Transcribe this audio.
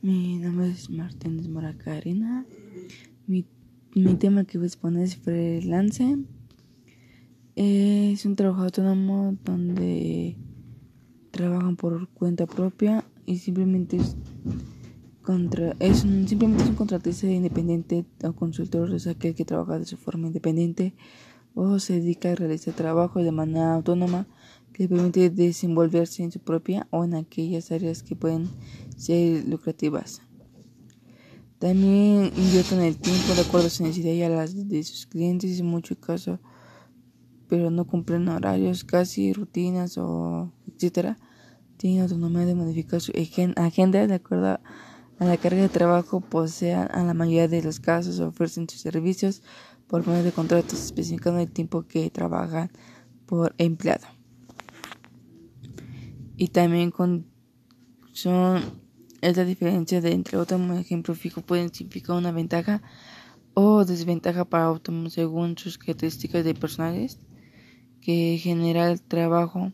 Mi nombre es Martínez Moracarina. Mi, mi tema que voy a exponer es freelance. Es un trabajo autónomo donde trabajan por cuenta propia y simplemente es, contra, es un, simplemente es un contratista independiente o consultor, sea, aquel que trabaja de su forma independiente o se dedica a realizar trabajo de manera autónoma le permite desenvolverse en su propia o en aquellas áreas que pueden ser lucrativas. También invierten el tiempo de acuerdo a su necesidad y a las de sus clientes en mucho caso, pero no cumplen horarios, casi rutinas o etcétera. Tienen autonomía de modificar su agenda de acuerdo a la carga de trabajo posean a la mayoría de los casos ofrecen sus servicios por medio de contratos especificando el tiempo que trabajan por empleado y también con son es la diferencia de entre y ejemplo fijo pueden significar una ventaja o desventaja para autónomo según sus características de personales que genera el trabajo